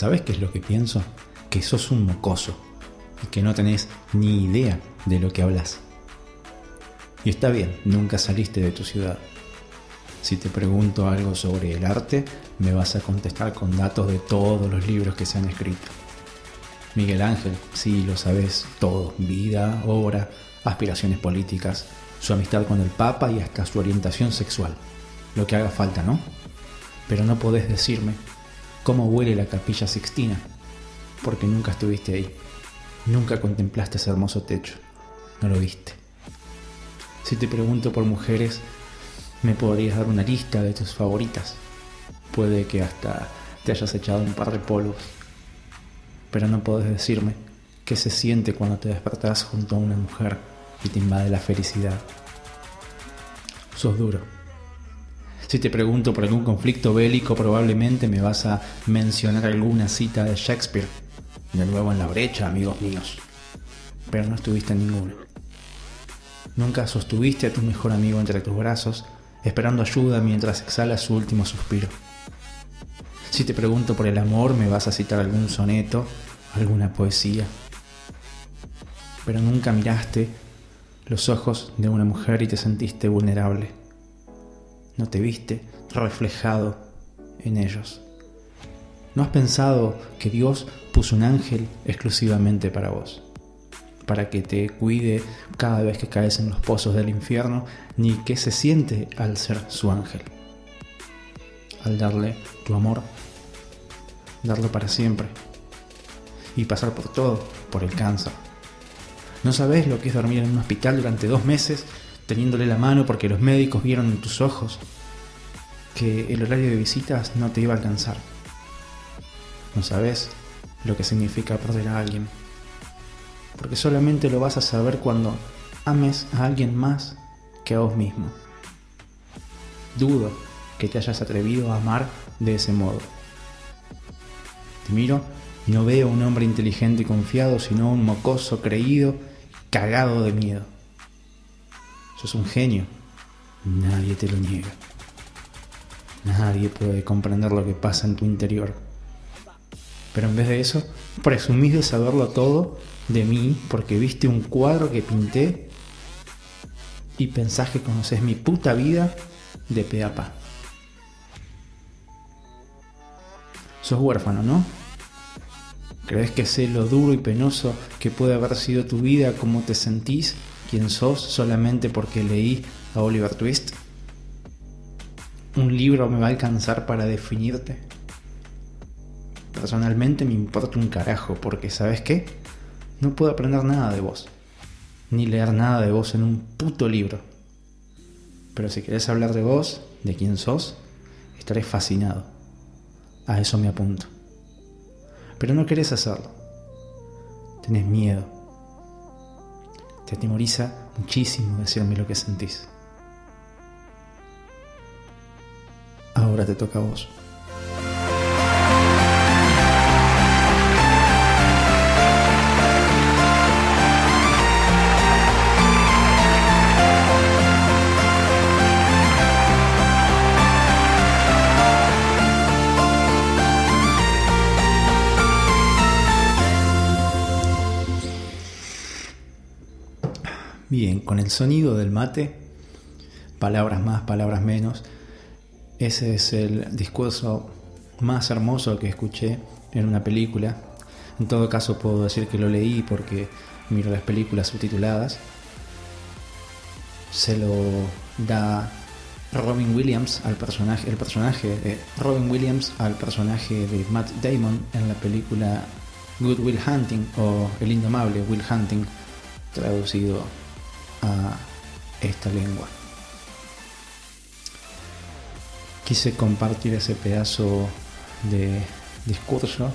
¿Sabes qué es lo que pienso? Que sos un mocoso y que no tenés ni idea de lo que hablas. Y está bien, nunca saliste de tu ciudad. Si te pregunto algo sobre el arte, me vas a contestar con datos de todos los libros que se han escrito. Miguel Ángel, sí, lo sabes todo, vida, obra, aspiraciones políticas, su amistad con el Papa y hasta su orientación sexual. Lo que haga falta, ¿no? Pero no podés decirme cómo huele la capilla sixtina, porque nunca estuviste ahí. Nunca contemplaste ese hermoso techo. No lo viste. Si te pregunto por mujeres, me podrías dar una lista de tus favoritas. Puede que hasta te hayas echado un par de polvos. Pero no podés decirme qué se siente cuando te despertás junto a una mujer y te invade la felicidad. Sos duro. Si te pregunto por algún conflicto bélico, probablemente me vas a mencionar alguna cita de Shakespeare. De nuevo en la brecha, amigos míos. Pero no estuviste en ninguno. Nunca sostuviste a tu mejor amigo entre tus brazos, esperando ayuda mientras exhala su último suspiro. Si te pregunto por el amor, me vas a citar algún soneto, alguna poesía. Pero nunca miraste los ojos de una mujer y te sentiste vulnerable. No te viste reflejado en ellos. ¿No has pensado que Dios puso un ángel exclusivamente para vos? Para que te cuide cada vez que caes en los pozos del infierno, ni qué se siente al ser su ángel. Al darle tu amor, darlo para siempre y pasar por todo, por el cáncer. No sabes lo que es dormir en un hospital durante dos meses teniéndole la mano porque los médicos vieron en tus ojos que el horario de visitas no te iba a alcanzar. No sabes lo que significa perder a alguien. Porque solamente lo vas a saber cuando ames a alguien más que a vos mismo. Dudo que te hayas atrevido a amar de ese modo. Te miro y no veo un hombre inteligente y confiado, sino un mocoso creído, cagado de miedo. Sos un genio. Nadie te lo niega. Nadie puede comprender lo que pasa en tu interior. Pero en vez de eso, presumís de saberlo todo de mí porque viste un cuadro que pinté y pensás que conoces mi puta vida de pe a pa. Sos huérfano, ¿no? ¿Crees que sé lo duro y penoso que puede haber sido tu vida, cómo te sentís, quién sos, solamente porque leí a Oliver Twist? ¿Un libro me va a alcanzar para definirte? Personalmente me importa un carajo, porque ¿sabes qué? No puedo aprender nada de vos, ni leer nada de vos en un puto libro. Pero si querés hablar de vos, de quién sos, estaré fascinado. A eso me apunto. Pero no querés hacerlo. Tenés miedo. Te atemoriza muchísimo decirme lo que sentís. Ahora te toca a vos. Con el sonido del mate, palabras más, palabras menos, ese es el discurso más hermoso que escuché en una película. En todo caso puedo decir que lo leí porque miro las películas subtituladas. Se lo da Robin Williams al personaje, el personaje de Robin Williams al personaje de Matt Damon en la película Good Will Hunting o El Indomable Will Hunting traducido a esta lengua. Quise compartir ese pedazo de discurso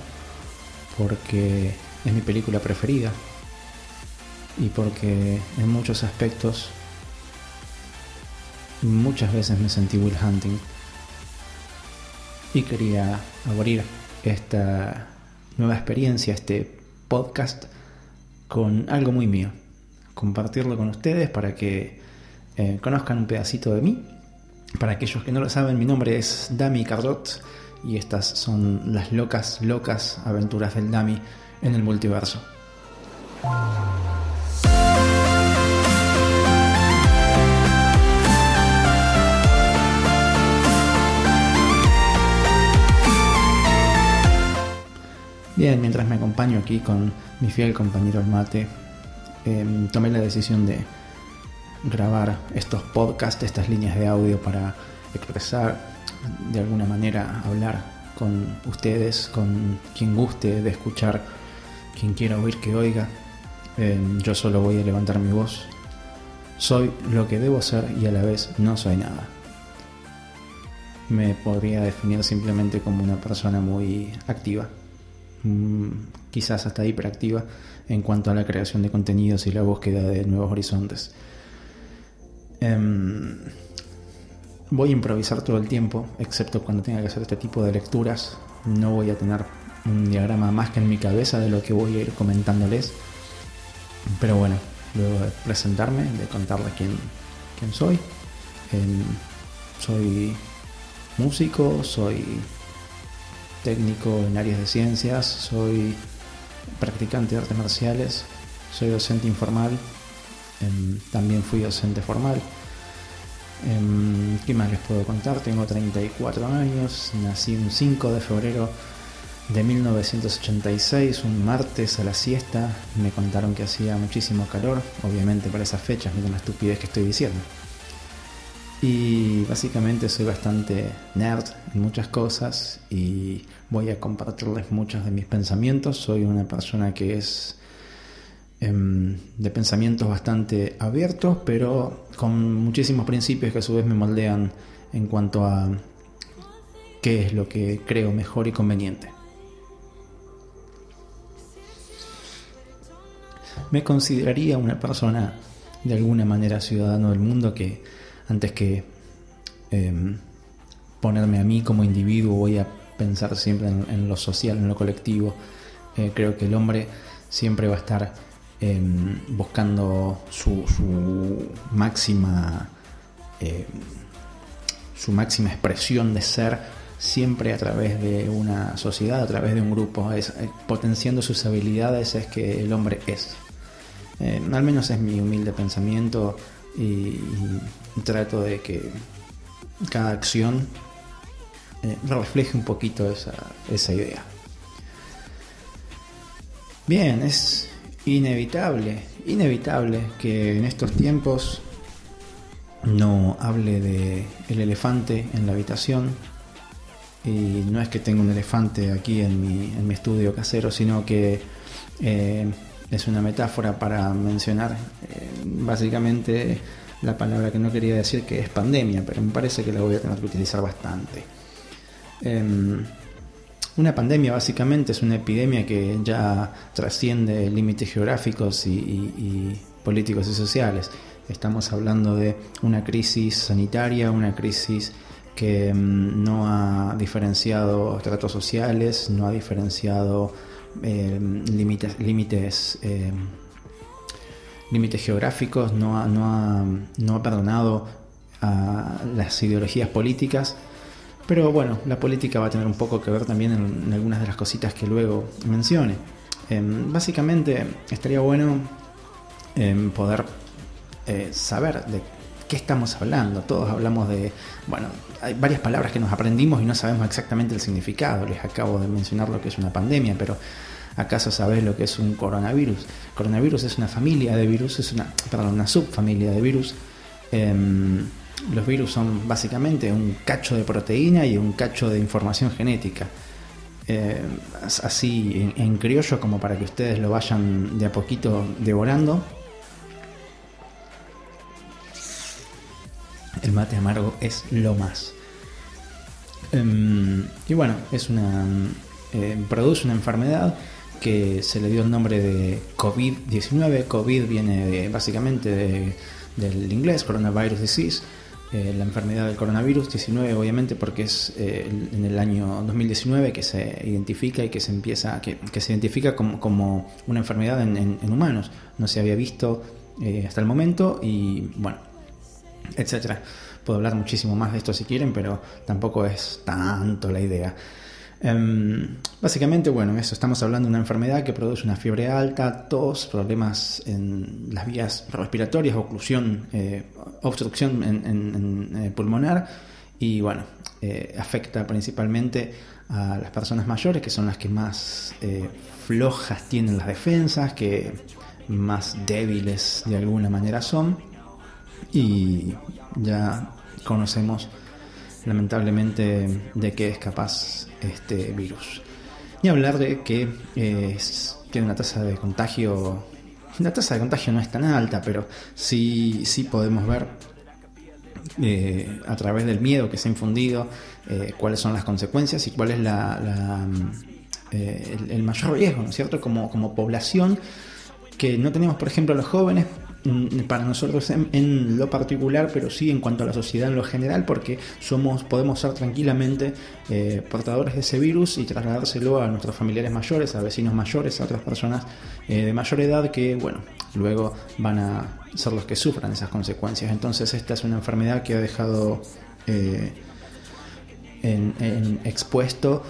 porque es mi película preferida y porque en muchos aspectos muchas veces me sentí Will Hunting y quería abrir esta nueva experiencia, este podcast con algo muy mío compartirlo con ustedes para que eh, conozcan un pedacito de mí. Para aquellos que no lo saben, mi nombre es Dami Cardot y estas son las locas, locas aventuras del Dami en el multiverso. Bien, mientras me acompaño aquí con mi fiel compañero el mate, em, tomé la decisión de grabar estos podcasts, estas líneas de audio para expresar, de alguna manera hablar con ustedes, con quien guste de escuchar, quien quiera oír que oiga. Em, yo solo voy a levantar mi voz. Soy lo que debo ser y a la vez no soy nada. Me podría definir simplemente como una persona muy activa Mm, quizás hasta hiperactiva en cuanto a la creación de contenidos y la búsqueda de nuevos horizontes. Em, voy a improvisar todo el tiempo, excepto cuando tenga que hacer este tipo de lecturas. No voy a tener un diagrama más que en mi cabeza de lo que voy a ir comentándoles. Pero bueno, luego de presentarme, de contarles quién, quién soy. Em, soy músico, soy técnico en áreas de ciencias, soy practicante de artes marciales, soy docente informal, em, también fui docente formal. Em, ¿Qué más les puedo contar? Tengo 34 años, nací un 5 de febrero de 1986, un martes a la siesta. Me contaron que hacía muchísimo calor, obviamente para esas fechas, miren la estupidez que estoy diciendo. Y básicamente soy bastante nerd en muchas cosas y voy a compartirles muchos de mis pensamientos. Soy una persona que es em, de pensamientos bastante abiertos, pero con muchísimos principios que a su vez me moldean en cuanto a qué es lo que creo mejor y conveniente. Me consideraría una persona de alguna manera ciudadano del mundo que antes que em, ponerme a mí como individuo, voy a pensar siempre en, lo social, en lo colectivo. Eh, creo que el hombre siempre va a estar em, buscando su, máxima em, su máxima expresión de ser siempre a través de una sociedad, a través de un grupo, eh, potenciando sus habilidades es que el hombre es. al menos es mi humilde pensamiento y, trato de que cada acción eh, refleje un poquito esa, esa idea. Bien, es inevitable, inevitable que en estos tiempos no hable de el elefante en la habitación y no es que tenga un elefante aquí en mi, en mi estudio casero, sino que eh, es una metáfora para mencionar eh, básicamente la palabra que no quería decir que es pandemia, pero me parece que la voy a tener que utilizar bastante. Em, una pandemia básicamente es una epidemia que ya trasciende límites geográficos y, políticos y sociales. Estamos hablando de una crisis sanitaria, una crisis que em, no ha diferenciado tratos sociales, no ha diferenciado em, límites, límites límites geográficos, no ha, no ha, perdonado a las ideologías políticas. Pero bueno, la política va a tener un poco que ver también en, algunas de las cositas que luego mencione. Em, básicamente estaría bueno poder eh, saber de qué estamos hablando. Todos hablamos de, bueno, hay varias palabras que nos aprendimos y no sabemos exactamente el significado. Les acabo de mencionar lo que es una pandemia, pero ¿Acaso sabes lo que es un coronavirus? Coronavirus es una familia de virus, es una, perdón, una subfamilia de virus. Em, los virus son básicamente un cacho de proteína y un cacho de información genética. Em, así en, criollo como para que ustedes lo vayan de a poquito devorando. El mate amargo es lo más. Em, y bueno, es una. produce una enfermedad que se le dio el nombre de COVID-19. COVID viene básicamente del inglés, Coronavirus Disease, eh, la enfermedad del coronavirus 19 obviamente porque es eh, en el año 2019 que se identifica y que se empieza que, se identifica como, una enfermedad en, humanos no se había visto eh, hasta el momento y bueno etcétera puedo hablar muchísimo más de esto si quieren, pero tampoco es tanto la idea. Em, básicamente, bueno, eso, estamos hablando de una enfermedad que produce una fiebre alta, tos, problemas en las vías respiratorias, oclusión, eh, obstrucción en, eh, pulmonar y bueno, eh, afecta principalmente a las personas mayores, que son las que más flojas tienen las defensas, que más débiles de alguna manera son y ya conocemos lamentablemente de qué es capaz este virus. Y hablar de que eh, tiene una tasa de contagio, la tasa de contagio no es tan alta, pero sí, sí podemos ver eh, a través del miedo que se ha infundido eh, cuáles son las consecuencias y cuál es la, el, mayor riesgo, ¿no es cierto? Como, como población que no tenemos, por ejemplo, los jóvenes, para nosotros en, lo particular, pero sí en cuanto a la sociedad en lo general, porque somos, podemos ser tranquilamente eh, portadores de ese virus y trasladárselo a nuestros familiares mayores, a vecinos mayores, a otras personas eh, de mayor edad que, bueno, luego van a ser los que sufran esas consecuencias. Entonces esta es una enfermedad que ha dejado eh, en, expuesto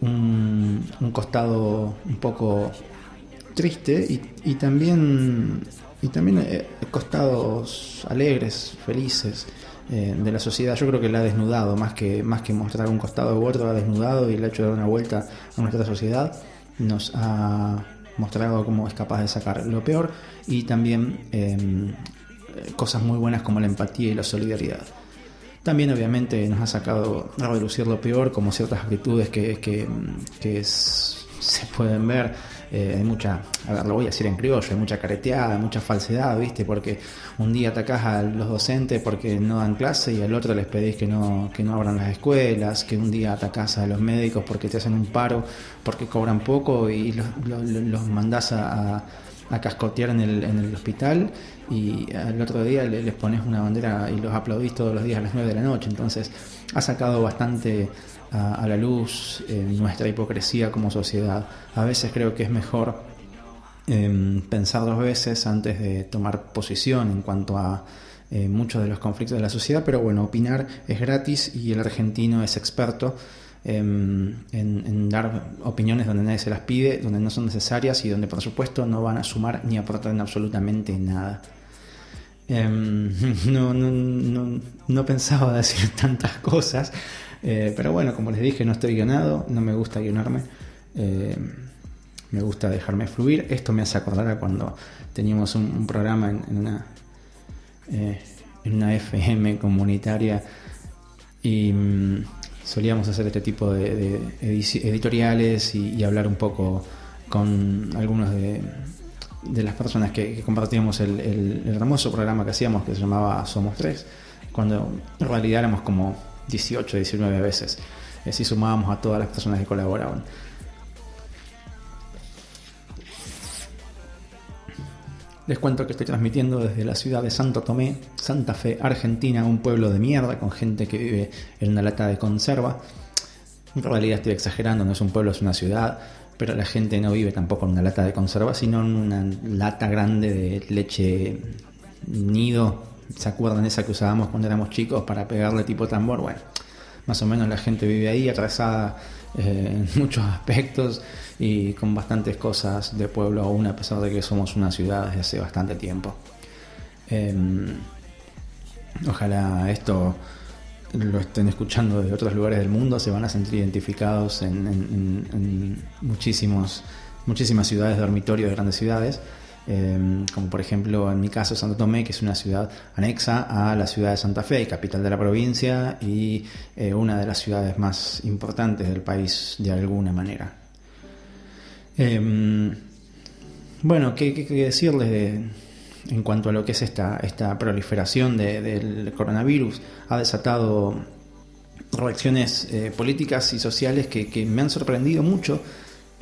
un, costado un poco triste y, y también y también eh, costados alegres, felices eh, de la sociedad. Yo creo que la ha desnudado, más que, más que mostrar un costado de lo ha desnudado y le ha hecho dar una vuelta a nuestra sociedad. Nos ha mostrado cómo es capaz de sacar lo peor y también em, cosas muy buenas como la empatía y la solidaridad. También obviamente nos ha sacado a reducir lo peor, como ciertas actitudes que, que, que se pueden ver eh, hay mucha, a ver, lo voy a decir en criollo, hay mucha careteada, mucha falsedad, ¿viste? Porque un día atacás a los docentes porque no dan clase y al otro les pedís que no, que no abran las escuelas, que un día atacás a los médicos porque te hacen un paro, porque cobran poco y los, los, mandás a, a, cascotear en el, en el hospital y al otro día les pones una bandera y los aplaudís todos los días a las 9 de la noche. Entonces ha sacado bastante a, la luz nuestra hipocresía como sociedad. A veces creo que es mejor em, pensar dos veces antes de tomar posición en cuanto a eh, muchos de los conflictos de la sociedad, pero bueno, opinar es gratis y el argentino es experto em, en, dar opiniones donde nadie se las pide, donde no son necesarias y donde por supuesto no van a sumar ni aportar absolutamente nada. Em, no, no, no, no, pensaba decir tantas cosas, eh, pero bueno, como les dije, no estoy guionado, no me gusta guionarme. Eh, me gusta dejarme fluir. Esto me hace acordar a cuando teníamos un, programa en, una, eh, en una FM comunitaria y mm, solíamos hacer este tipo de, editoriales y, hablar un poco con algunos de, las personas que, compartíamos el, el, hermoso programa que hacíamos que se llamaba Somos Tres, cuando en realidad éramos como 18, 19 veces, eh, si sumábamos a todas las personas que colaboraban. Les cuento que estoy transmitiendo desde la ciudad de Santo Tomé, Santa Fe, Argentina, un pueblo de mierda con gente que vive en una lata de conserva. En realidad estoy exagerando, no es un pueblo, es una ciudad, pero la gente no vive tampoco en una lata de conserva, sino en una lata grande de leche nido ¿Se acuerdan esa que usábamos cuando éramos chicos para pegarle tipo tambor? Bueno, más o menos la gente vive ahí atrasada eh, en muchos aspectos y con bastantes cosas de pueblo aún a pesar de que somos una ciudad desde hace bastante tiempo. Em, ojalá esto lo estén escuchando de otros lugares del mundo, se van a sentir identificados en, muchísimos, muchísimas ciudades, dormitorios de grandes ciudades. Em, como por ejemplo en mi caso Santo Tomé, que es una ciudad anexa a la ciudad de Santa Fe, capital de la provincia y eh, una de las ciudades más importantes del país de alguna manera. Em, bueno, ¿qué, decirles en cuanto a lo que es esta, esta proliferación del coronavirus? Ha desatado reacciones eh, políticas y sociales que, me han sorprendido mucho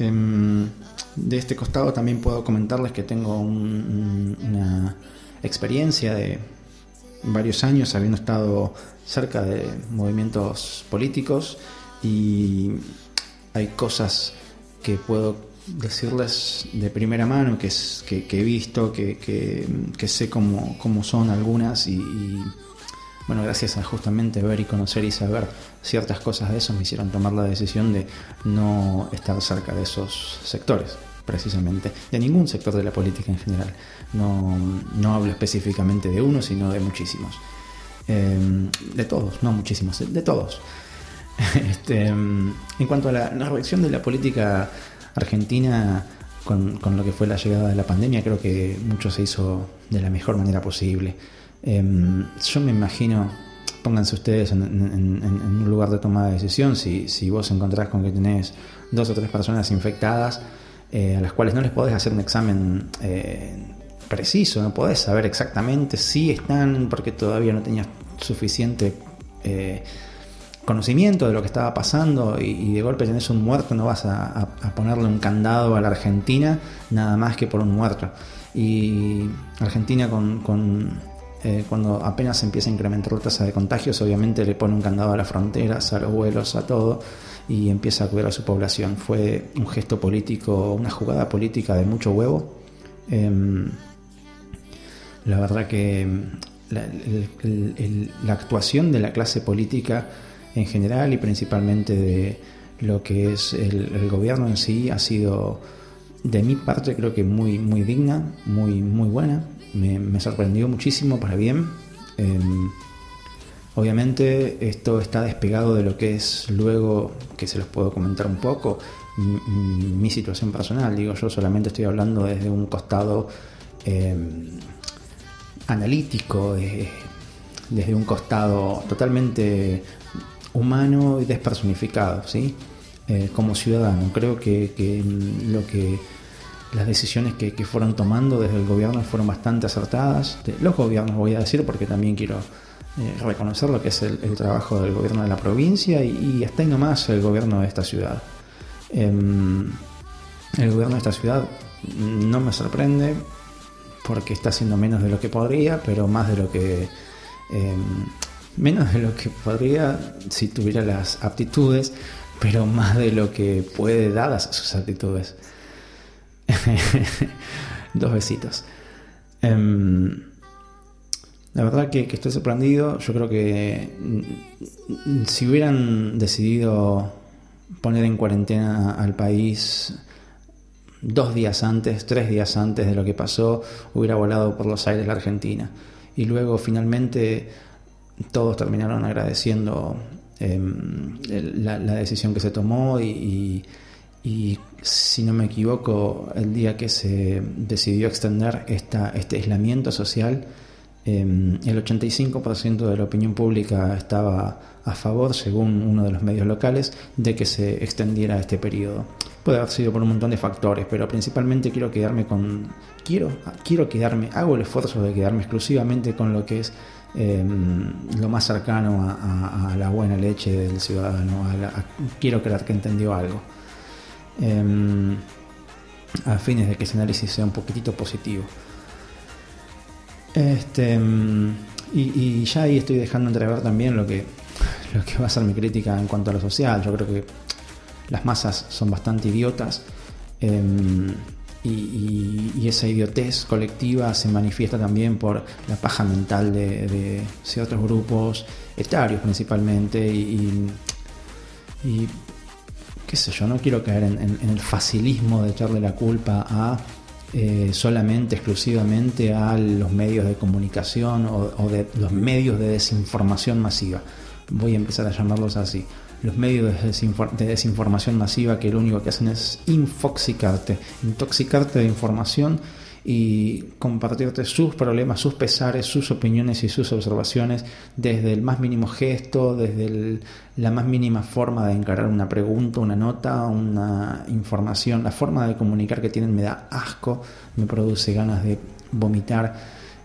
de este costado también puedo comentarles que tengo una experiencia de varios años habiendo estado cerca de movimientos políticos y hay cosas que puedo decirles de primera mano que, he visto, que, sé cómo, son algunas y, bueno, gracias a justamente ver y conocer y saber ciertas cosas de eso, me hicieron tomar la decisión de no estar cerca de esos sectores, precisamente, de ningún sector de la política en general. No, no hablo específicamente de uno, sino de muchísimos. Em, de todos, no muchísimos, de todos. Este, en cuanto a la, reacción de la política argentina con, lo que fue la llegada de la pandemia, creo que mucho se hizo de la mejor manera posible. Em, yo me imagino, pónganse ustedes en, un lugar de toma de decisión, si, si, vos encontrás con que tenés dos o tres personas infectadas, eh, a las cuales no les podés hacer un examen eh, preciso, no podés saber exactamente si están, porque todavía no tenías suficiente eh, conocimiento de lo que estaba pasando y, de golpe tenés un muerto, no vas a, ponerle un candado a la Argentina nada más que por un muerto. Y Argentina con eh, cuando apenas empieza a incrementar la tasa de contagios, obviamente le pone un candado a las fronteras, a los vuelos, a todo, y empieza a cuidar a su población. Fue un gesto político, una jugada política de mucho huevo. Em, la verdad que em, la, actuación de la clase política en general y principalmente de lo que es el, gobierno en sí ha sido de mi parte creo que muy muy digna, muy muy buena me, sorprendió muchísimo para bien. Em, obviamente esto está despegado de lo que es luego, que se los puedo comentar un poco, mi, situación personal. Digo, yo solamente estoy hablando desde un costado em, analítico, desde un costado totalmente humano y despersonificado, ¿sí? Eh, como ciudadano. Creo que, que lo que las decisiones que, fueron tomando desde el gobierno fueron bastante acertadas. Los gobiernos voy a decir porque también quiero eh, reconocer lo que es el, trabajo del gobierno de la provincia y, hasta ahí nomás el gobierno de esta ciudad. Em, el gobierno de esta ciudad no me sorprende porque está haciendo menos de lo que podría, pero más de lo que... Em, menos de lo que podría si tuviera las aptitudes, pero más de lo que puede dadas sus aptitudes. Dos besitos. Em, la verdad que, estoy sorprendido. Yo creo que mm, si hubieran decidido poner en cuarentena al país dos días antes, tres días antes de lo que pasó, hubiera volado por los aires la Argentina. Y luego finalmente todos terminaron agradeciendo em, la, decisión que se tomó y si no me equivoco, el día que se decidió extender esta, este aislamiento social, em, el 85% de la opinión pública estaba a favor, según uno de los medios locales, de que se extendiera este periodo. Puede haber sido por un montón de factores, pero principalmente quiero quedarme con. Quiero, quiero quedarme, hago el esfuerzo de quedarme exclusivamente con lo que es em, lo más cercano a, la buena leche del ciudadano. quiero creer que entendió algo. Em, a fines de que ese análisis sea un poquitito positivo. Este, em, y, ya ahí estoy dejando entrever también lo que, lo que va a ser mi crítica en cuanto a lo social. Yo creo que las masas son bastante idiotas em, y, esa idiotez colectiva se manifiesta también por la paja mental de, ciertos grupos etarios principalmente y qué sé yo, no quiero caer en, el facilismo de echarle la culpa a eh, solamente, exclusivamente a los medios de comunicación o, de los medios de desinformación masiva. Voy a empezar a llamarlos así. Los medios de, desinformación masiva que lo único que hacen es infoxicarte, intoxicarte de información y compartirte sus problemas, sus pesares, sus opiniones y sus observaciones desde el más mínimo gesto, desde la más mínima forma de encarar una pregunta, una nota, una información, la forma de comunicar que tienen me da asco, me produce ganas de vomitar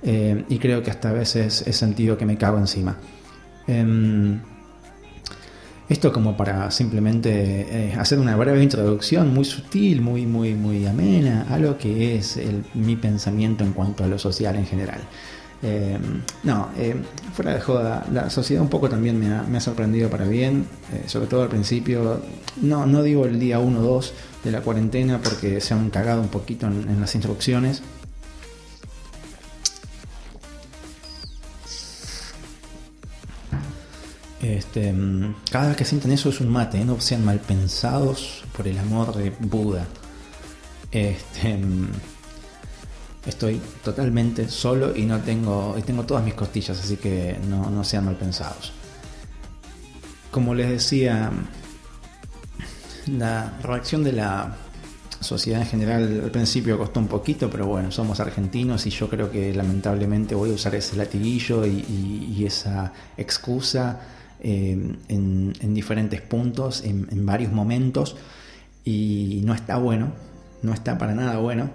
eh, y creo que hasta veces he sentido que me cago encima. Em, esto como para simplemente eh, hacer una breve introducción muy sutil, muy, muy, muy amena a lo que es mi pensamiento en cuanto a lo social en general. Eh, no, eh, fuera de joda, la sociedad un poco también me ha, sorprendido para bien, sobre todo al principio. No, no digo el día 1 o 2 de la cuarentena porque se han cagado un poquito en las instrucciones. Este, mm, cada vez que sientan eso es un mate, ¿eh? no sean mal pensados por el amor de Buda. Este, mm, estoy totalmente solo y no tengo, y tengo todas mis costillas, así que no, no sean mal pensados. Como les decía, la reacción de la sociedad en general al principio costó un poquito, pero bueno, somos argentinos y yo creo que lamentablemente voy a usar ese latiguillo y, esa excusa eh, en, diferentes puntos, en, varios momentos, y no está bueno, no está para nada bueno,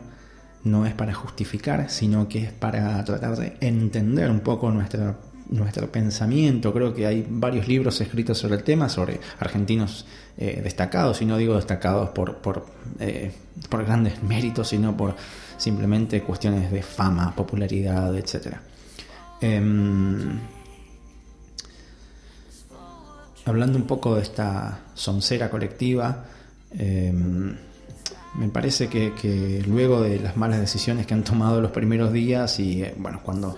no es para justificar, sino que es para tratar de entender un poco nuestra nuestro pensamiento. Creo que hay varios libros escritos sobre el tema, sobre argentinos eh, destacados, y no digo destacados por, por, eh, por, grandes méritos, sino por simplemente cuestiones de fama, popularidad, etc. hablando un poco de esta soncera colectiva, em, me parece que, luego de las malas decisiones que han tomado los primeros días y eh, bueno, cuando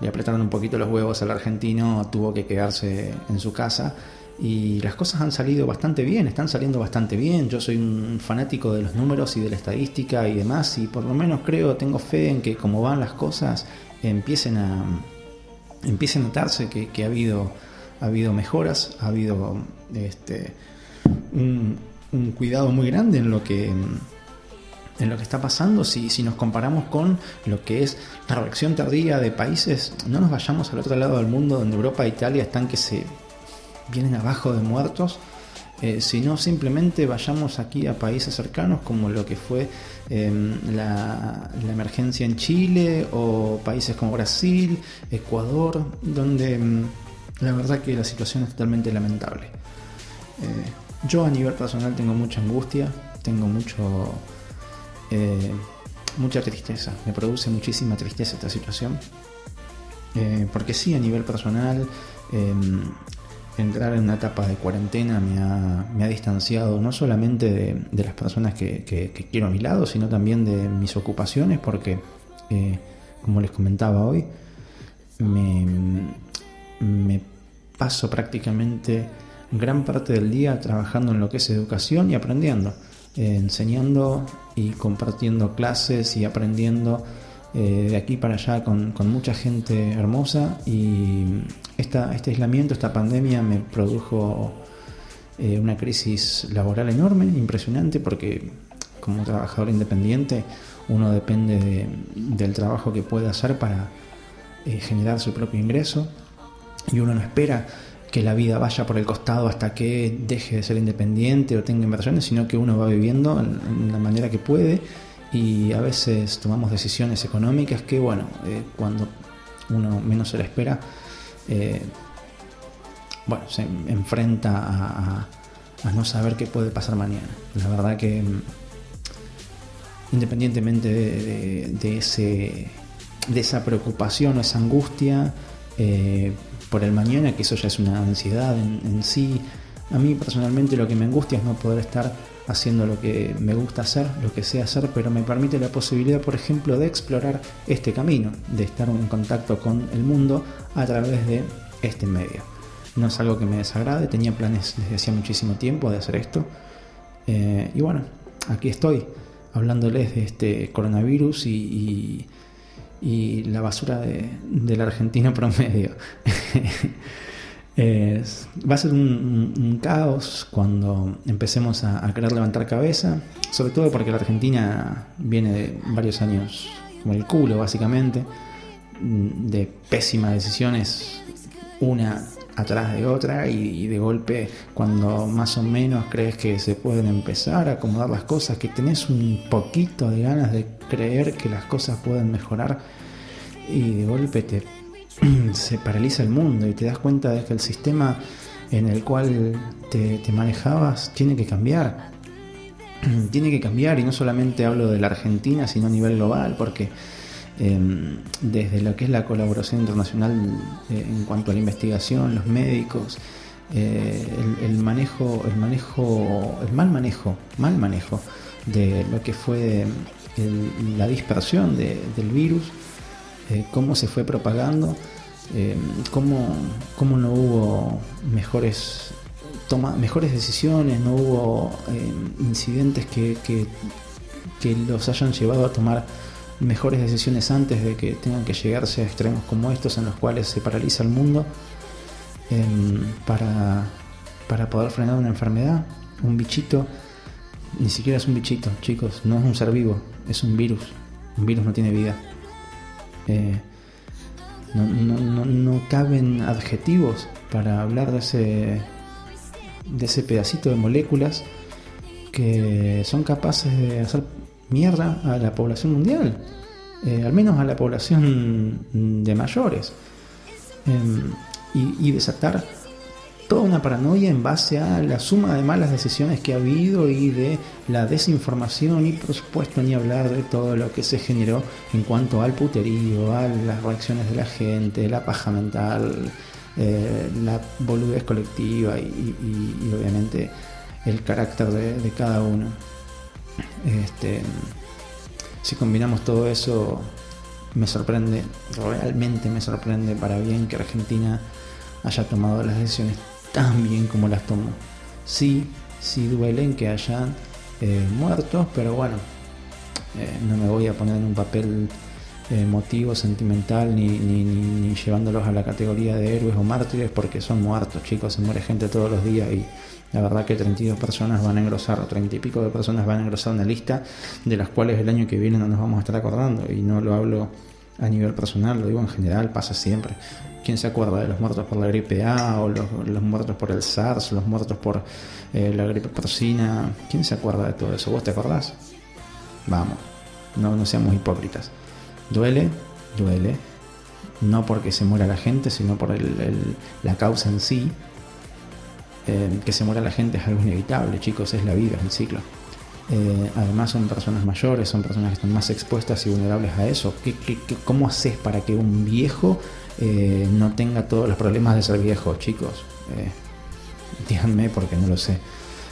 le apretaron un poquito los huevos al argentino, tuvo que quedarse en su casa y las cosas han salido bastante bien, están saliendo bastante bien. Yo soy un fanático de los números y de la estadística y demás y por lo menos creo, tengo fe en que como van las cosas empiecen a empiecen a notarse que, ha habido ha habido mejoras, ha habido este un, cuidado muy grande en lo que en lo que está pasando si, si nos comparamos con lo que es la reacción tardía de países. No nos vayamos al otro lado del mundo donde Europa e Italia están que se vienen abajo de muertos. Eh, sino simplemente vayamos aquí a países cercanos como lo que fue em, la, emergencia en Chile o países como Brasil, Ecuador, donde em, la verdad que la situación es totalmente lamentable. Eh, yo a nivel personal tengo mucha angustia, tengo mucho eh, mucha tristeza, me produce muchísima tristeza esta situación. Eh, porque sí, a nivel personal, em, entrar en una etapa de cuarentena me ha, distanciado no solamente de, las personas que, quiero a mi lado, sino también de mis ocupaciones, porque, como les comentaba hoy, me, me paso prácticamente gran parte del día trabajando en lo que es educación y aprendiendo. Eh, enseñando y compartiendo clases y aprendiendo eh, de aquí para allá con, mucha gente hermosa y esta, este aislamiento, esta pandemia me produjo eh, una crisis laboral enorme, impresionante, porque como trabajador independiente uno depende del trabajo que puede hacer para generar su propio ingreso y uno no espera que la vida vaya por el costado hasta que deje de ser independiente o tenga inversiones, sino que uno va viviendo en, la manera que puede y a veces tomamos decisiones económicas que, bueno, eh, cuando uno menos se la espera, eh, bueno, se enfrenta a, no saber qué puede pasar mañana. La verdad que mm, independientemente de, ese, de esa preocupación o esa angustia, eh, por el mañana, que eso ya es una ansiedad en, sí. A mí personalmente lo que me angustia es no poder estar haciendo lo que me gusta hacer, lo que sé hacer, pero me permite la posibilidad, por ejemplo, de explorar este camino, de estar en contacto con el mundo a través de este medio. No es algo que me desagrade, tenía planes desde hacía muchísimo tiempo de hacer esto. Eh, y bueno, aquí estoy hablándoles de este coronavirus y y la basura de, del argentino promedio. va a ser un, caos cuando empecemos a, querer levantar cabeza, sobre todo porque la Argentina viene de varios años como el culo, básicamente, de pésimas decisiones, una atrás de otra, y, de golpe, cuando más o menos crees que se pueden empezar a acomodar las cosas, que tenés un poquito de ganas de creer que las cosas pueden mejorar, y de golpe te, se paraliza el mundo y te das cuenta de que el sistema en el cual te, manejabas tiene que cambiar. tiene que cambiar y no solamente hablo de la Argentina, sino a nivel global, porque desde lo que es la colaboración internacional eh, en cuanto a la investigación, los médicos, eh, el, manejo, el manejo, el mal manejo, mal manejo de lo que fue la dispersión del virus, eh, cómo se fue propagando Eh, ¿cómo, no hubo mejores, toma, mejores decisiones? ¿No hubo eh, incidentes que, que, los hayan llevado a tomar mejores decisiones antes de que tengan que llegarse a extremos como estos en los cuales se paraliza el mundo em, para, para poder frenar una enfermedad? Un bichito, ni siquiera es un bichito, chicos, no es un ser vivo, es un virus. Un virus no tiene vida. Eh, no, caben adjetivos para hablar de ese, de ese pedacito de moléculas que son capaces de hacer mierda a la población mundial, eh, al menos a la población de mayores, em, y, y desatar toda una paranoia en base a la suma de malas decisiones que ha habido y de la desinformación y por supuesto ni hablar de todo lo que se generó en cuanto al puterío, a las reacciones de la gente, la paja mental, eh, la boludez colectiva y, obviamente el carácter de, cada uno. Este, si combinamos todo eso, me sorprende, realmente me sorprende para bien que Argentina haya tomado las decisiones tan bien como las tomo. Sí, sí duelen que hayan eh, muertos, pero bueno, eh, no me voy a poner en un papel emotivo, eh, sentimental, ni, ni, llevándolos a la categoría de héroes o mártires, porque son muertos, chicos, se muere gente todos los días y la verdad que 32 personas van a engrosar, o 30 y pico de personas van a engrosar una lista de las cuales el año que viene no nos vamos a estar acordando, y no lo hablo a nivel personal, lo digo en general, pasa siempre. ¿Quién se acuerda de los muertos por la gripe A o los, muertos por el SARS, los muertos por eh, la gripe porcina? ¿Quién se acuerda de todo eso? ¿Vos te acordás? Vamos, no, no seamos hipócritas. Duele, duele, no porque se muera la gente, sino por la causa en sí. Eh, que se muera la gente es algo inevitable, chicos, es la vida, es el ciclo. Eh, además son personas mayores, son personas que están más expuestas y vulnerables a eso. ¿Qué, cómo haces para que un viejo eh, no tenga todos los problemas de ser viejo, chicos? Díganme porque no lo sé.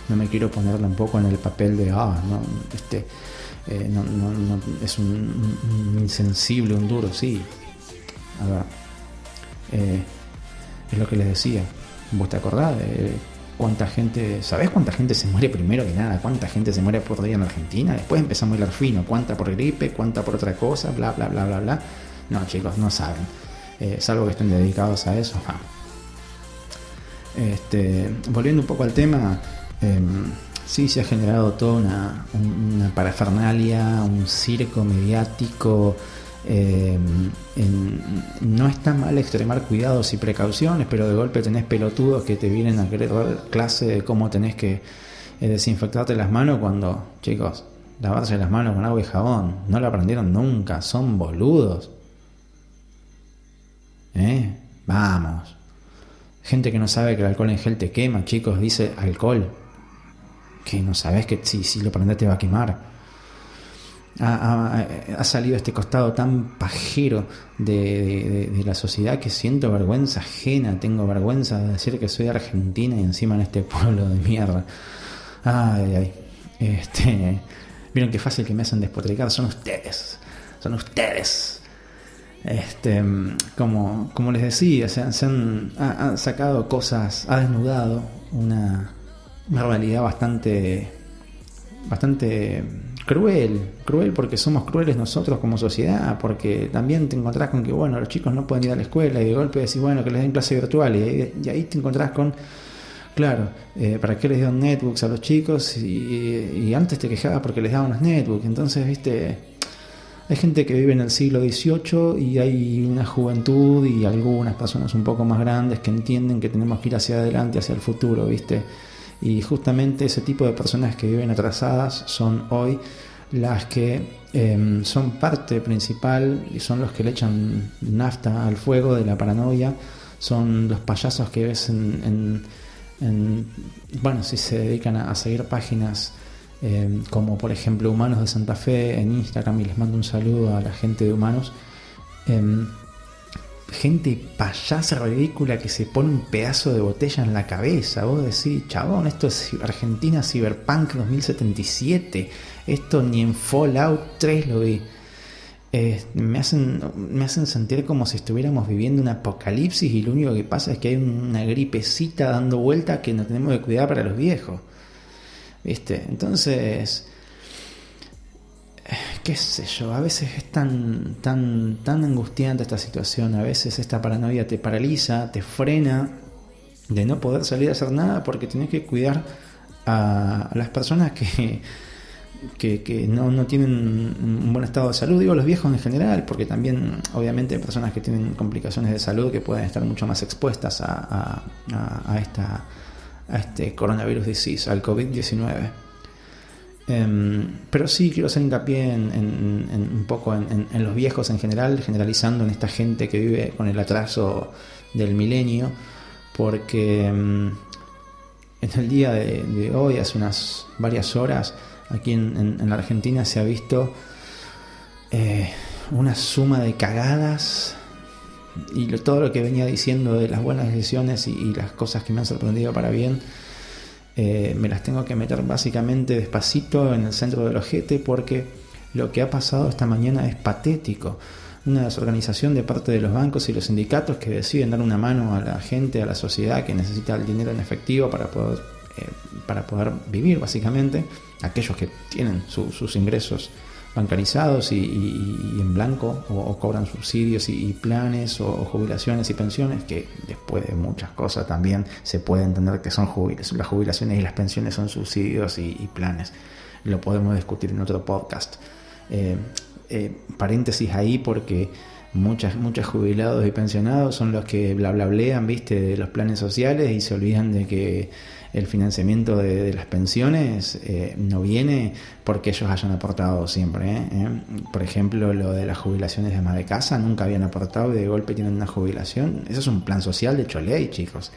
No me quiero poner tampoco en el papel de, ah, no, este, no, no, es un, insensible, un duro, sí. A ver, es lo que les decía. ¿Vos te acordás de cuánta gente, ¿sabés cuánta gente se muere primero que nada? ¿Cuánta gente se muere por día en Argentina? Después empezamos a hilar fino, cuánta por gripe, cuánta por otra cosa, bla, bla, bla, bla, bla. No, chicos, no saben. Eh, salvo que estén dedicados a eso. Este, volviendo un poco al tema, em, sí se ha generado toda una, una parafernalia, un circo mediático eh, no está mal extremar cuidados y precauciones, pero de golpe tenés pelotudos que te vienen a querer dar clase de cómo tenés que eh, desinfectarte las manos cuando, chicos, lavarse las manos con agua y jabón, no lo aprendieron nunca, son boludos. ¿Eh? Vamos. Gente que no sabe que el alcohol en gel te quema, chicos, dice alcohol. Que no sabes que si, si lo prendes te va a quemar ha, salido este costado tan pajero de, la sociedad que siento vergüenza ajena, tengo vergüenza de decir que soy Argentina y encima en este pueblo de mierda. Ay, ay. Este, Vieron qué fácil que me hacen despotricar, son ustedes, son ustedes. Este, como, como les decía, se, han, ha, sacado cosas, ha desnudado una, una realidad bastante, bastante cruel, cruel porque somos crueles nosotros como sociedad, porque también te encontrás con que, bueno, los chicos no pueden ir a la escuela y de golpe decís, bueno, que les den clase virtual y, ahí te encontrás con, claro, eh, ¿para qué les dieron netbooks a los chicos? Y, antes te quejabas porque les daban los netbooks, entonces, viste, hay gente que vive en el siglo XVIII y hay una juventud y algunas personas un poco más grandes que entienden que tenemos que ir hacia adelante, hacia el futuro, viste y justamente ese tipo de personas que viven atrasadas son hoy las que em, son parte principal y son los que le echan nafta al fuego de la paranoia, son los payasos que ves en, bueno, si se dedican a, seguir páginas em, como por ejemplo Humanos de Santa Fe en Instagram y les mando un saludo a la gente de Humanos. Em, gente payasa ridícula que se pone un pedazo de botella en la cabeza. Vos decís, chabón, esto es Argentina Cyberpunk 2077. Esto ni en Fallout 3 lo vi. eh, me, hacen, me hacen sentir como si estuviéramos viviendo un apocalipsis y lo único que pasa es que hay una gripecita dando vuelta que nos tenemos que cuidar para los viejos. ¿Viste? Entonces, qué sé yo, a veces es tan, tan, tan angustiante esta situación, a veces esta paranoia te paraliza, te frena de no poder salir a hacer nada porque tienes que cuidar a las personas que que, no, no, tienen un buen estado de salud, digo los viejos en general, porque también obviamente hay personas que tienen complicaciones de salud que pueden estar mucho más expuestas a, a, esta, a este coronavirus disease, al COVID-19. Em, pero sí quiero hacer hincapié en, un poco en, los viejos en general, generalizando en esta gente que vive con el atraso del milenio, porque em, en el día de, de hoy, hace unas varias horas, Aquí en, la Argentina se ha visto eh, una suma de cagadas y todo lo que venía diciendo de las buenas decisiones y, las cosas que me han sorprendido para bien, eh, me las tengo que meter básicamente despacito en el centro del ojete porque lo que ha pasado esta mañana es patético. Una desorganización de parte de los bancos y los sindicatos que deciden dar una mano a la gente, a la sociedad que necesita el dinero en efectivo para poder, eh, para poder vivir básicamente aquellos que tienen sus ingresos bancarizados y, en blanco o, cobran subsidios y, planes o, jubilaciones y pensiones que después de muchas cosas también se puede entender que son jubilaciones, las jubilaciones y las pensiones son subsidios y, planes. Lo podemos discutir en otro podcast. Eh, eh, paréntesis ahí porque muchas muchos jubilados y pensionados son los que bla bla blean viste de los planes sociales y se olvidan de que el financiamiento de, las pensiones eh, no viene porque ellos hayan aportado siempre. ¿eh? ¿Eh? Por ejemplo, lo de las jubilaciones de ama de casa, nunca habían aportado y de golpe tienen una jubilación. Eso es un plan social de ley, chicos.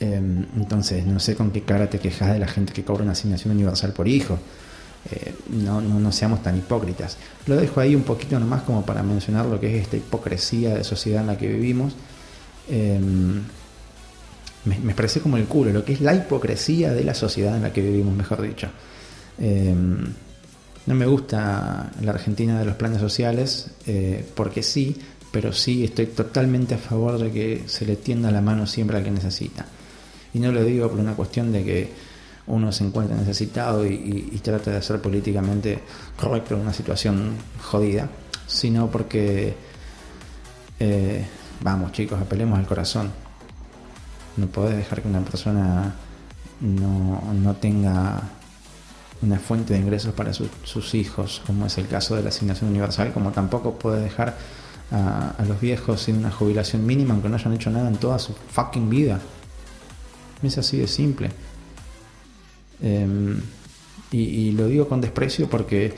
entonces, no sé con qué cara te quejas de la gente que cobra una asignación universal por hijo. no, no, no, seamos tan hipócritas. Lo dejo ahí un poquito nomás como para mencionar lo que es esta hipocresía de sociedad en la que vivimos me, parece como el culo, lo que es la hipocresía de la sociedad en la que vivimos, mejor dicho. Em, no me gusta la Argentina de los planes sociales, eh, porque sí, pero sí estoy totalmente a favor de que se le tienda la mano siempre al que necesita. Y no lo digo por una cuestión de que uno se encuentra necesitado y, trata de ser políticamente correcto en una situación jodida, sino porque, eh, vamos chicos, apelemos al corazón no podés dejar que una persona no, tenga una fuente de ingresos para sus hijos, como es el caso de la asignación universal, como tampoco puede dejar a, los viejos sin una jubilación mínima, aunque no hayan hecho nada en toda su fucking vida. Es así de simple. Em, y, lo digo con desprecio porque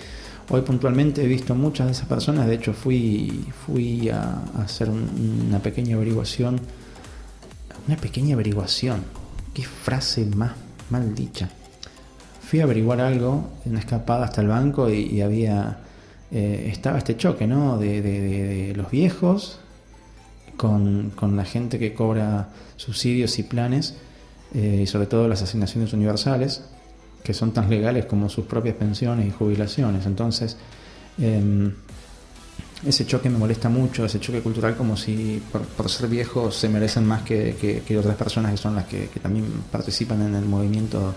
hoy puntualmente he visto muchas de esas personas, de hecho fui, fui a, hacer una pequeña averiguación una pequeña averiguación. Qué frase más mal dicha. Fui a averiguar algo, una escapada hasta el banco y, había. Eh, estaba este choque, ¿no? De, los viejos con, la gente que cobra subsidios y planes, eh, y sobre todo las asignaciones universales, que son tan legales como sus propias pensiones y jubilaciones. Entonces, em, ese choque me molesta mucho, ese choque cultural como si por, ser viejos se merecen más que, otras personas que son las que, también participan en el movimiento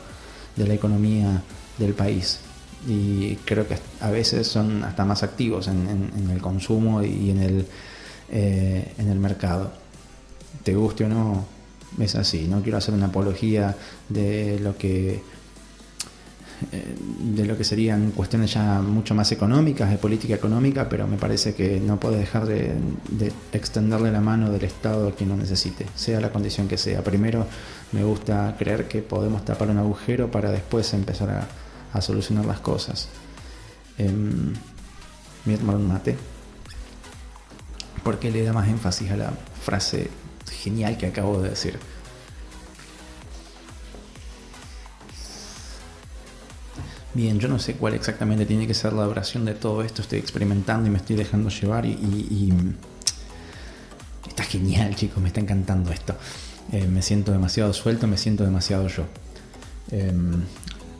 de la economía del país. Y creo que a veces son hasta más activos en, el consumo y en el, eh, en el mercado. Te guste o no, es así. No quiero hacer una apología de lo que de lo que serían cuestiones ya mucho más económicas, de política económica, pero me parece que no puede dejar de, extenderle la mano del Estado a quien lo necesite, sea la condición que sea. Primero me gusta creer que podemos tapar un agujero para después empezar a, solucionar las cosas. Eh, mi hermano mate, porque le da más énfasis a la frase genial que acabo de decir. Bien, yo no sé cuál exactamente tiene que ser la duración de todo esto, estoy experimentando y me estoy dejando llevar y, está genial chicos, me está encantando esto. Eh, me siento demasiado suelto, me siento demasiado yo. Em,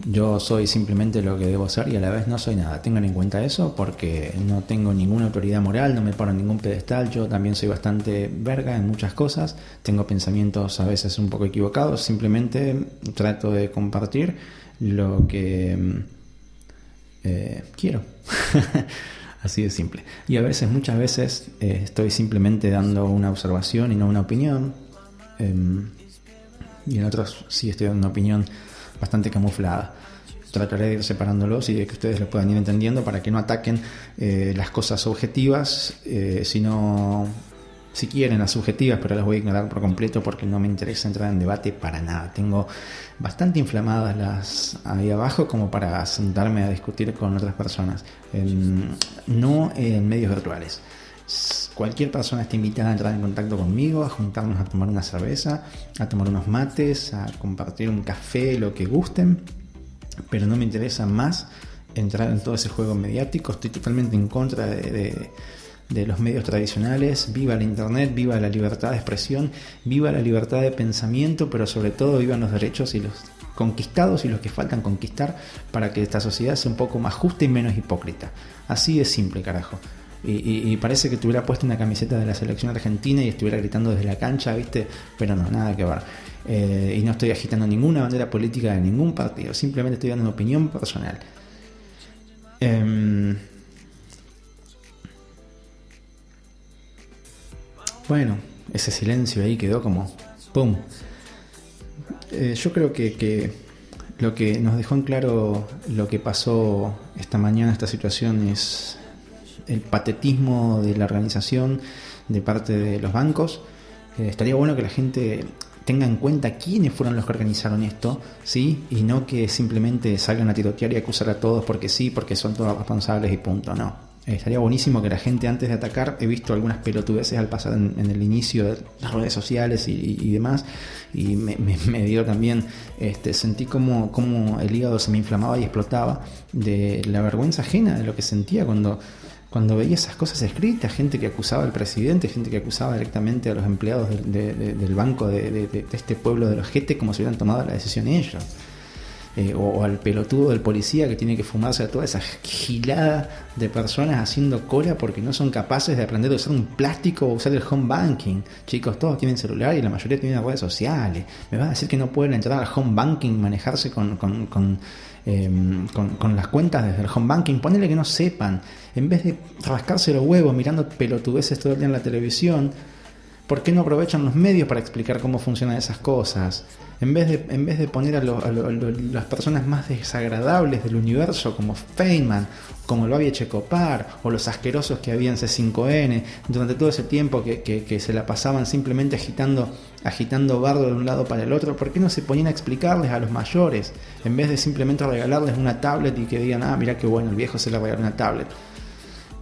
yo soy simplemente lo que debo ser y a la vez no soy nada. Tengan en cuenta eso porque no tengo ninguna autoridad moral, no me paro en ningún pedestal. Yo también soy bastante verga en muchas cosas. Tengo pensamientos a veces un poco equivocados. Simplemente trato de compartir lo que mm, eh, quiero. Así de simple. Y a veces, muchas veces, eh, estoy simplemente dando una observación y no una opinión. Em, y en otros sí estoy dando una opinión bastante camuflada. Trataré de ir separándolos y de que ustedes lo puedan ir entendiendo para que no ataquen eh, las cosas objetivas, sino si quieren las subjetivas, pero las voy a ignorar por completo porque no me interesa entrar en debate para nada. Tengo bastante inflamadas las ahí abajo como para sentarme a discutir con otras personas, no en medios virtuales. Cualquier persona está invitada a entrar en contacto conmigo, a juntarnos a tomar una cerveza, a tomar unos mates, a compartir un café, lo que gusten, pero no me interesa más entrar en todo ese juego mediático, estoy totalmente en contra de, los medios tradicionales, viva la internet, viva la libertad de expresión, viva la libertad de pensamiento, pero sobre todo vivan los derechos y los conquistados y los que faltan conquistar para que esta sociedad sea un poco más justa y menos hipócrita. Así de simple, carajo. Y, parece que tuviera puesto una camiseta de la selección argentina y estuviera gritando desde la cancha, ¿viste? Pero no, nada que ver. Eh, y no estoy agitando ninguna bandera política de ningún partido, simplemente estoy dando una opinión personal. Em, bueno, ese silencio ahí quedó como ¡pum! Eh, yo creo que, lo que nos dejó en claro lo que pasó esta mañana, esta situación, es el patetismo de la organización de parte de los bancos. Eh, estaría bueno que la gente tenga en cuenta quiénes fueron los que organizaron esto, ¿sí? Y no que simplemente salgan a tirotear y acusar a todos porque sí, porque son todos responsables y punto, no. Eh, estaría buenísimo que la gente antes de atacar, he visto algunas pelotudeces al pasar en, el inicio de las redes sociales y, demás, y me, dio también, este, sentí como, como el hígado se me inflamaba y explotaba de la vergüenza ajena de lo que sentía cuando cuando veía esas cosas escritas, gente que acusaba al presidente, gente que acusaba directamente a los empleados del banco de, este pueblo de los jetes como si hubieran tomado la decisión ellos. Eh, o, al pelotudo del policía que tiene que fumarse a toda esa gilada de personas haciendo cola porque no son capaces de aprender a usar un plástico o usar el home banking. Chicos, todos tienen celular y la mayoría tienen redes sociales. Me vas a decir que no pueden entrar al home banking, manejarse con, con, em, las cuentas desde el home banking. Ponele que no sepan. En vez de rascarse los huevos mirando pelotudeces todo el día en la televisión, ¿por qué no aprovechan los medios para explicar cómo funcionan esas cosas? En vez de, en vez de poner a, las personas más desagradables del universo, como Feynman, como el Babi Checopar, o los asquerosos que había en C5N, durante todo ese tiempo que, se la pasaban simplemente agitando, agitando bardo de un lado para el otro, ¿por qué no se ponían a explicarles a los mayores, en vez de simplemente regalarles una tablet y que digan, ah, mira qué bueno, el viejo se le regaló una tablet?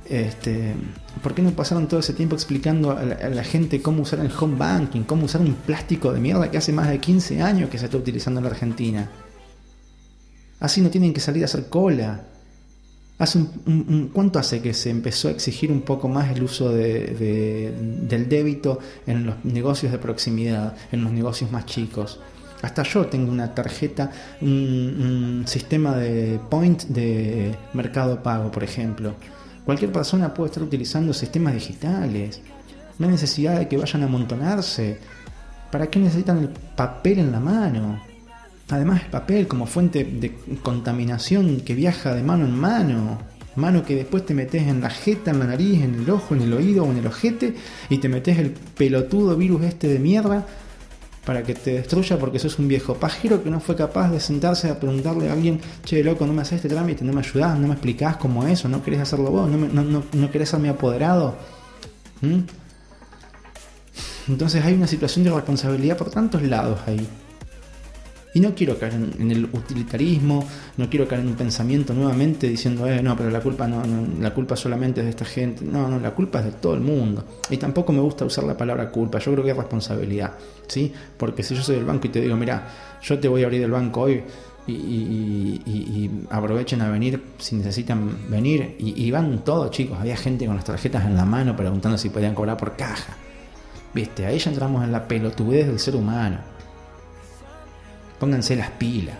Este, ¿Por qué no pasaron todo ese tiempo explicando a la, gente cómo usar el home banking, cómo usar un plástico de mierda que hace más de 15 años que se está utilizando en la Argentina? Así no tienen que salir a hacer cola. Hace un, ¿Cuánto hace que se empezó a exigir un poco más el uso del débito en los negocios de proximidad, en los negocios más chicos? Hasta yo tengo una tarjeta, un sistema de point de mercado pago, por ejemplo Cualquier persona puede estar utilizando sistemas digitales. No hay necesidad de que vayan a amontonarse. ¿Para qué necesitan el papel en la mano? Además el papel como fuente de contaminación que viaja de mano en mano. Mano que después te metes en la jeta, en la nariz, en el ojo, en el oído o en el ojete y te metes el pelotudo virus este de mierda para que te destruya porque sos un viejo pajero que no fue capaz de sentarse a preguntarle a alguien, che, loco, no me haces este trámite, no me ayudás, no me explicás cómo es, no querés hacerlo vos, no, no, no, querés ser mi apoderado. ¿Mm? Entonces hay una situación de responsabilidad por tantos lados ahí. Y no quiero caer en, el utilitarismo, no quiero caer en un pensamiento nuevamente diciendo, eh, no, pero la culpa no, la culpa solamente es de esta gente. No, no, la culpa es de todo el mundo. Y tampoco me gusta usar la palabra culpa, yo creo que es responsabilidad, ¿sí? Porque si yo soy del banco y te digo, mira, yo te voy a abrir el banco hoy y, aprovechen a venir si necesitan venir. Y, van todos, chicos. Había gente con las tarjetas en la mano preguntando si podían cobrar por caja. Viste, ahí ya entramos en la pelotudez del ser humano. Pónganse las pilas.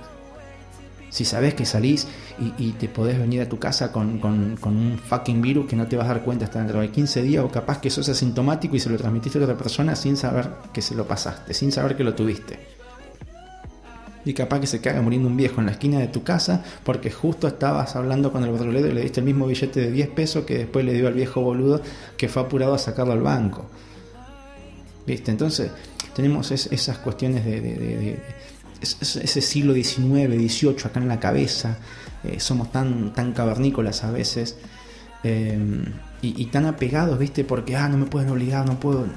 Si sabes que salís y, te podés venir a tu casa con, un fucking virus que no te vas a dar cuenta hasta dentro de 15 días o capaz que sos asintomático y se lo transmitiste a otra persona sin saber que se lo pasaste, sin saber que lo tuviste. Y capaz que se caga muriendo un viejo en la esquina de tu casa porque justo estabas hablando con el verdulero y le diste el mismo billete de 10 pesos que después le dio al viejo boludo que fue apurado a sacarlo al banco. ¿Viste? Entonces tenemos esas cuestiones de ese siglo XIX, XVIII acá en la cabeza, eh, somos tan, tan cavernícolas a veces eh, y, tan apegados, ¿viste? Porque, ah, no me pueden obligar, no puedo.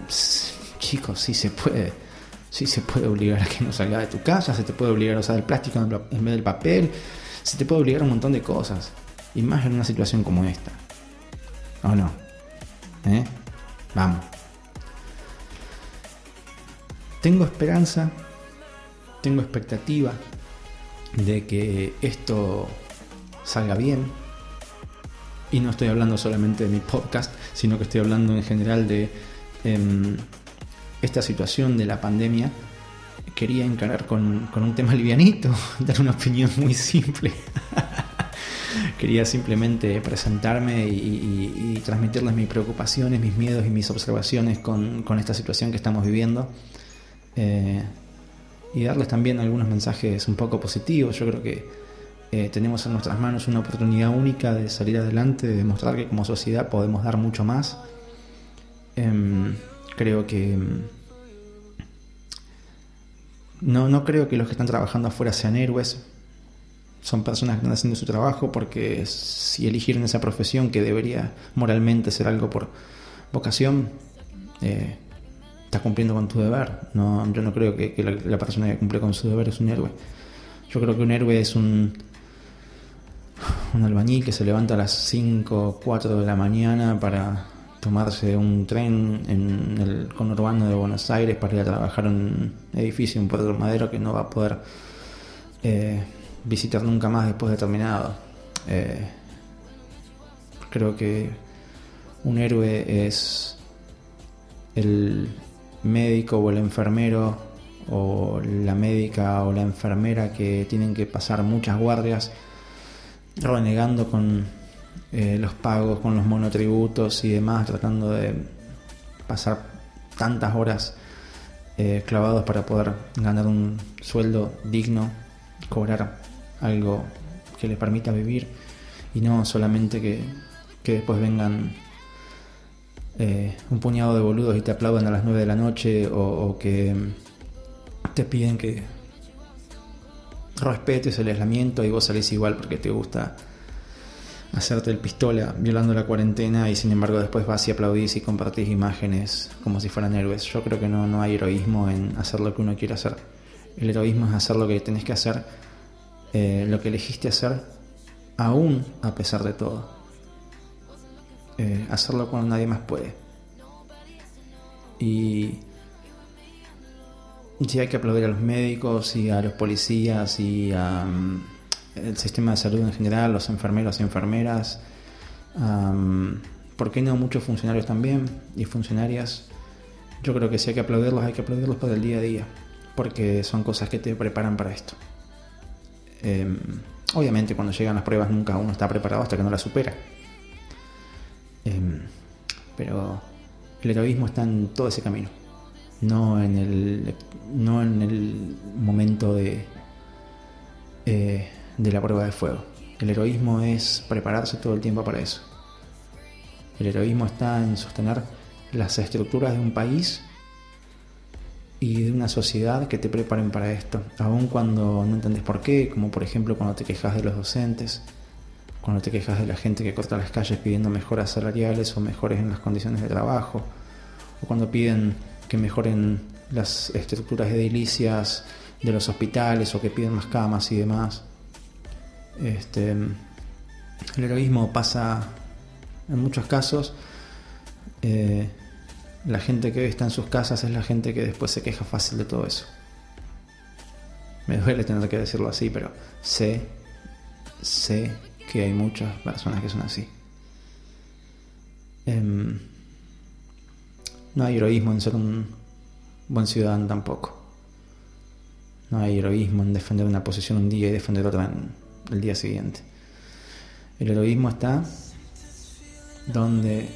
chicos, sí se puede. Sí se puede obligar a que no salga de tu casa, se te puede obligar a usar el plástico en vez del papel, se te puede obligar a un montón de cosas. Y más en una situación como esta. ¿O no? ¿Eh? Vamos. Tengo esperanza tengo expectativa de que esto salga bien. Y no estoy hablando solamente de mi podcast, sino que estoy hablando en general de em, esta situación de la pandemia. Quería encarar con, un tema livianito, dar una opinión muy simple. Quería simplemente presentarme y, transmitirles mis preocupaciones, mis miedos y mis observaciones con, esta situación que estamos viviendo. Eh, y darles también algunos mensajes un poco positivos. Yo creo que eh, tenemos en nuestras manos una oportunidad única de salir adelante, de demostrar que como sociedad podemos dar mucho más. Em, creo que... Em, no, no creo que los que están trabajando afuera sean héroes. Son personas que están haciendo su trabajo porque si eligieron esa profesión que debería moralmente ser algo por vocación, eh, estás cumpliendo con tu deber. No, yo no creo que, la, persona que cumple con su deber es un héroe. Yo creo que un héroe es un, un albañil que se levanta a las 5 4 de la mañana para tomarse un tren en el conurbano de Buenos Aires para ir a trabajar en un edificio, un puerto madero que no va a poder eh, visitar nunca más después de terminado. Eh, creo que un héroe es el médico o el enfermero o la médica o la enfermera que tienen que pasar muchas guardias renegando con eh, los pagos, con los monotributos y demás, tratando de pasar tantas horas eh, clavados para poder ganar un sueldo digno, cobrar algo que les permita vivir y no solamente que, que después vengan eh, un puñado de boludos y te aplauden a las 9 de la noche o, que te piden que respetes el aislamiento y vos salís igual porque te gusta hacerte el pistola violando la cuarentena y sin embargo después vas y aplaudís y compartís imágenes como si fueran héroes. Yo creo que no, no hay heroísmo en hacer lo que uno quiere hacer. El heroísmo es hacer lo que tenés que hacer, eh, lo que elegiste hacer, aún a pesar de todo. Eh, hacerlo cuando nadie más puede. Y si hay que aplaudir a los médicos y a los policías y al mm, sistema de salud en general, los enfermeros y enfermeras, ¿por qué no muchos funcionarios también y funcionarias? Yo creo que si hay que aplaudirlos, hay que aplaudirlos para el día a día, porque son cosas que te preparan para esto. Em, obviamente cuando llegan las pruebas nunca uno está preparado hasta que no las supera. Em, pero el heroísmo está en todo ese camino, no en el, no en el momento de, eh, de la prueba de fuego. El heroísmo es prepararse todo el tiempo para eso. El heroísmo está en sostener las estructuras de un país y de una sociedad que te preparen para esto, aun cuando no entendés por qué, como por ejemplo cuando te quejas de los docentes, cuando te quejas de la gente que corta las calles pidiendo mejoras salariales o mejores en las condiciones de trabajo, o cuando piden que mejoren las estructuras edilicias de los hospitales o que piden más camas y demás. Este, el heroísmo pasa en muchos casos. Eh, la gente que está en sus casas es la gente que después se queja fácil de todo eso. Me duele tener que decirlo así, pero sé, sé que hay muchas personas que son así. Em, no hay heroísmo en ser un buen ciudadano tampoco. No hay heroísmo en defender una posición un día y defender otra el día siguiente. El heroísmo está donde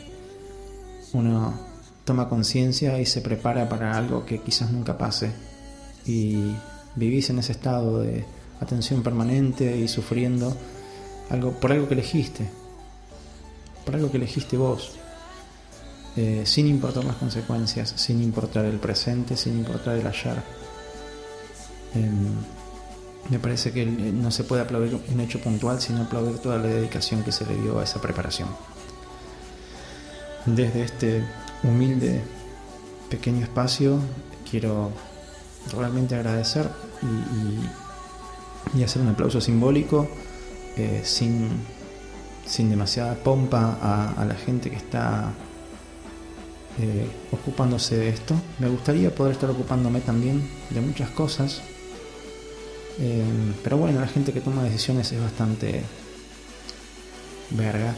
uno toma conciencia y se prepara para algo que quizás nunca pase y vivís en ese estado de atención permanente y sufriendo algo por algo que elegiste, por algo que elegiste vos, eh, sin importar las consecuencias, sin importar el presente, sin importar el ayer. Em, me parece que no se puede aplaudir un hecho puntual, sino aplaudir toda la dedicación que se le dio a esa preparación. Desde este humilde pequeño espacio quiero realmente agradecer y, hacer un aplauso simbólico eh, sin, sin, demasiada pompa a, la gente que está eh, ocupándose de esto. Me gustaría poder estar ocupándome también de muchas cosas, eh, pero bueno, la gente que toma decisiones es bastante verga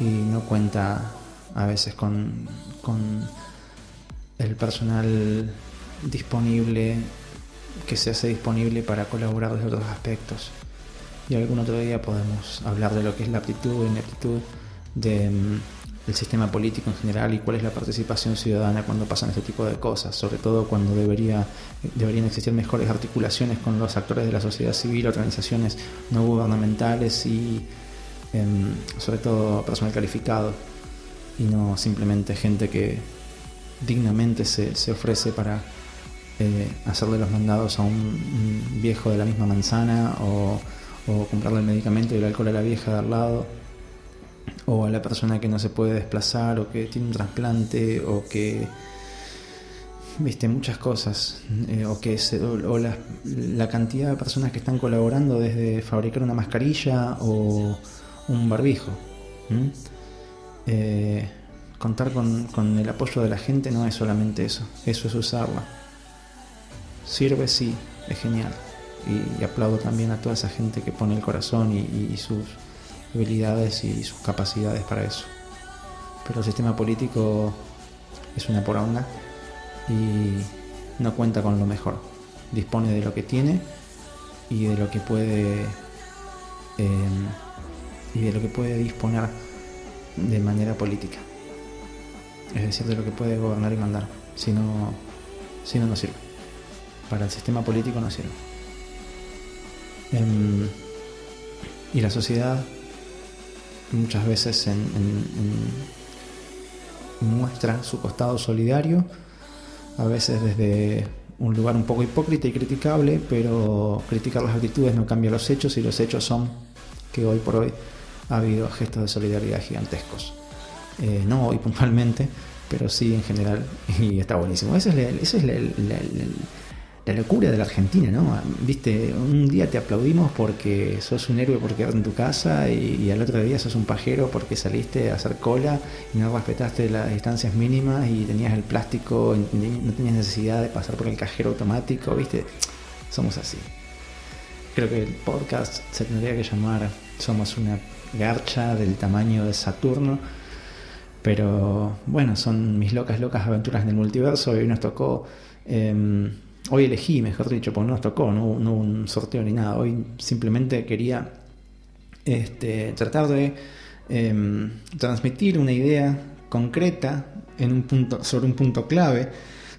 y no cuenta a veces con, con el personal disponible que se hace disponible para colaborar desde otros aspectos. Y algún otro día podemos hablar de lo que es la aptitud y ineptitud del mm, sistema político en general y cuál es la participación ciudadana cuando pasan este tipo de cosas, sobre todo cuando debería, deberían existir mejores articulaciones con los actores de la sociedad civil, organizaciones no gubernamentales y em, sobre todo personal calificado y no simplemente gente que dignamente se, se ofrece para eh, hacerle los mandados a un, viejo de la misma manzana o, comprarle el medicamento y el alcohol a la vieja de al lado o a la persona que no se puede desplazar o que tiene un trasplante o que viste muchas cosas eh, o que o, la, cantidad de personas que están colaborando desde fabricar una mascarilla o un barbijo eh, contar con, con el apoyo de la gente no es solamente eso eso es usarla Sirve, sí, es genial. Y, aplaudo también a toda esa gente que pone el corazón y, sus habilidades y sus capacidades para eso. Pero el sistema político es una poronga y no cuenta con lo mejor. Dispone de lo que tiene y de lo que puede em, y de lo que puede disponer de manera política. Es decir, de lo que puede gobernar y mandar. Si no, si no, no sirve para el sistema político no sirve. Em, y la sociedad muchas veces muestra su costado solidario, a veces desde un lugar un poco hipócrita y criticable, pero criticar las actitudes no cambia los hechos y los hechos son que hoy por hoy ha habido gestos de solidaridad gigantescos. Eh, no hoy puntualmente, pero sí en general y está buenísimo. Ese es, el, la locura de la Argentina, ¿no? Viste, un día te aplaudimos porque sos un héroe porque quedarte en tu casa y, al otro día sos un pajero porque saliste a hacer cola y no respetaste las distancias mínimas y tenías el plástico, no tenías necesidad de pasar por el cajero automático, ¿viste? Somos así. Creo que el podcast se tendría que llamar Somos una garcha del tamaño de Saturno. Pero bueno, son mis locas, locas aventuras en el multiverso hoy nos tocó... Em, Hoy elegí, mejor dicho, porque no nos tocó, no, hubo un sorteo ni nada. Hoy simplemente quería este, tratar de em, transmitir una idea concreta en un punto, sobre un punto clave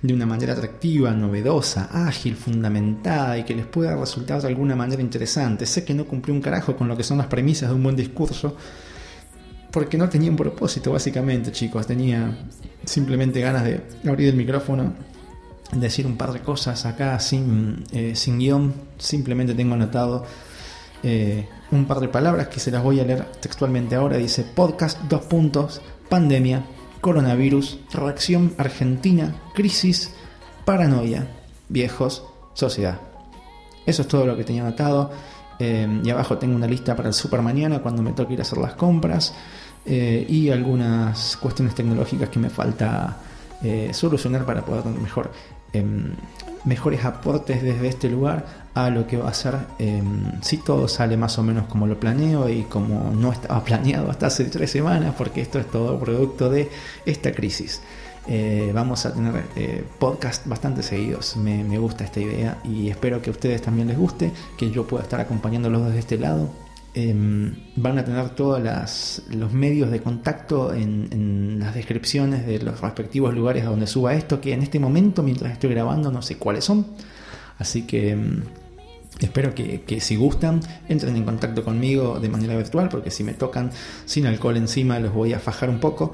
de una manera atractiva, novedosa, ágil, fundamentada y que les pueda resultar de alguna manera interesante. Sé que no cumplí un carajo con lo que son las premisas de un buen discurso, porque no tenía un propósito, básicamente, chicos. Tenía simplemente ganas de abrir el micrófono decir un par de cosas acá sin, eh, sin guion, simplemente tengo anotado eh, un par de palabras que se las voy a leer textualmente ahora. Dice podcast, dos puntos, pandemia, coronavirus, reacción argentina, crisis, paranoia, viejos, sociedad. Eso es todo lo que tenía anotado. Eh, y abajo tengo una lista para el super mañana cuando me toque ir a hacer las compras y algunas cuestiones tecnológicas que me falta solucionar para poder tener mejor, em, mejores aportes desde este lugar a lo que va a ser em, si todo sale más o menos como lo planeo y como no estaba planeado hasta hace tres semanas, porque esto es todo producto de esta crisis. Eh, vamos a tener eh, podcast bastante seguidos. Me, me, gusta esta idea y espero que a ustedes también les guste, que yo pueda estar acompañándolos desde este lado. Em, van a tener todos los medios de contacto en, las descripciones de los respectivos lugares donde suba esto, que en este momento, mientras estoy grabando, no sé cuáles son. Así que em, espero que, que, si gustan, entren en contacto conmigo de manera virtual, porque si me tocan sin alcohol encima, los voy a fajar un poco.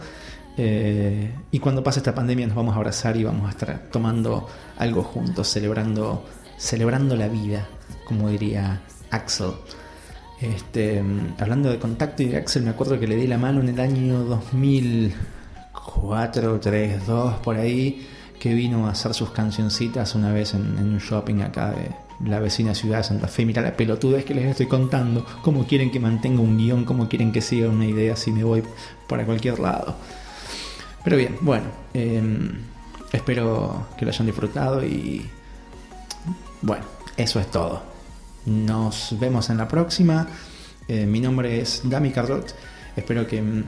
Eh, y cuando pase esta pandemia nos vamos a abrazar y vamos a estar tomando algo juntos, celebrando, celebrando la vida, como diría Axel. Este, hablando de contacto y de Axel, me acuerdo que le di la mano en el año 2004, 3, 2, por ahí, que vino a hacer sus cancioncitas una vez en, un shopping acá de la vecina ciudad de Santa Fe. Mira la pelotudez que les estoy contando, cómo quieren que mantenga un guion, cómo quieren que siga una idea si me voy para cualquier lado. Pero bien, bueno, eh, espero que lo hayan disfrutado y bueno, eso es todo. Nos vemos en la próxima. Eh, mi nombre es Dami Carrot. Espero que mm,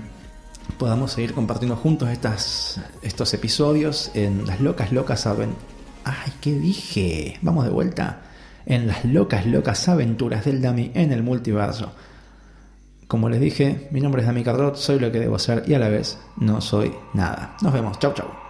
podamos seguir compartiendo juntos estas, estos episodios en las locas, locas aventuras. ¡Ay, qué dije! Vamos de vuelta. En las locas, locas aventuras del Dami en el multiverso. Como les dije, mi nombre es Dami Cardot, soy lo que debo ser y a la vez no soy nada. Nos vemos, chau chau.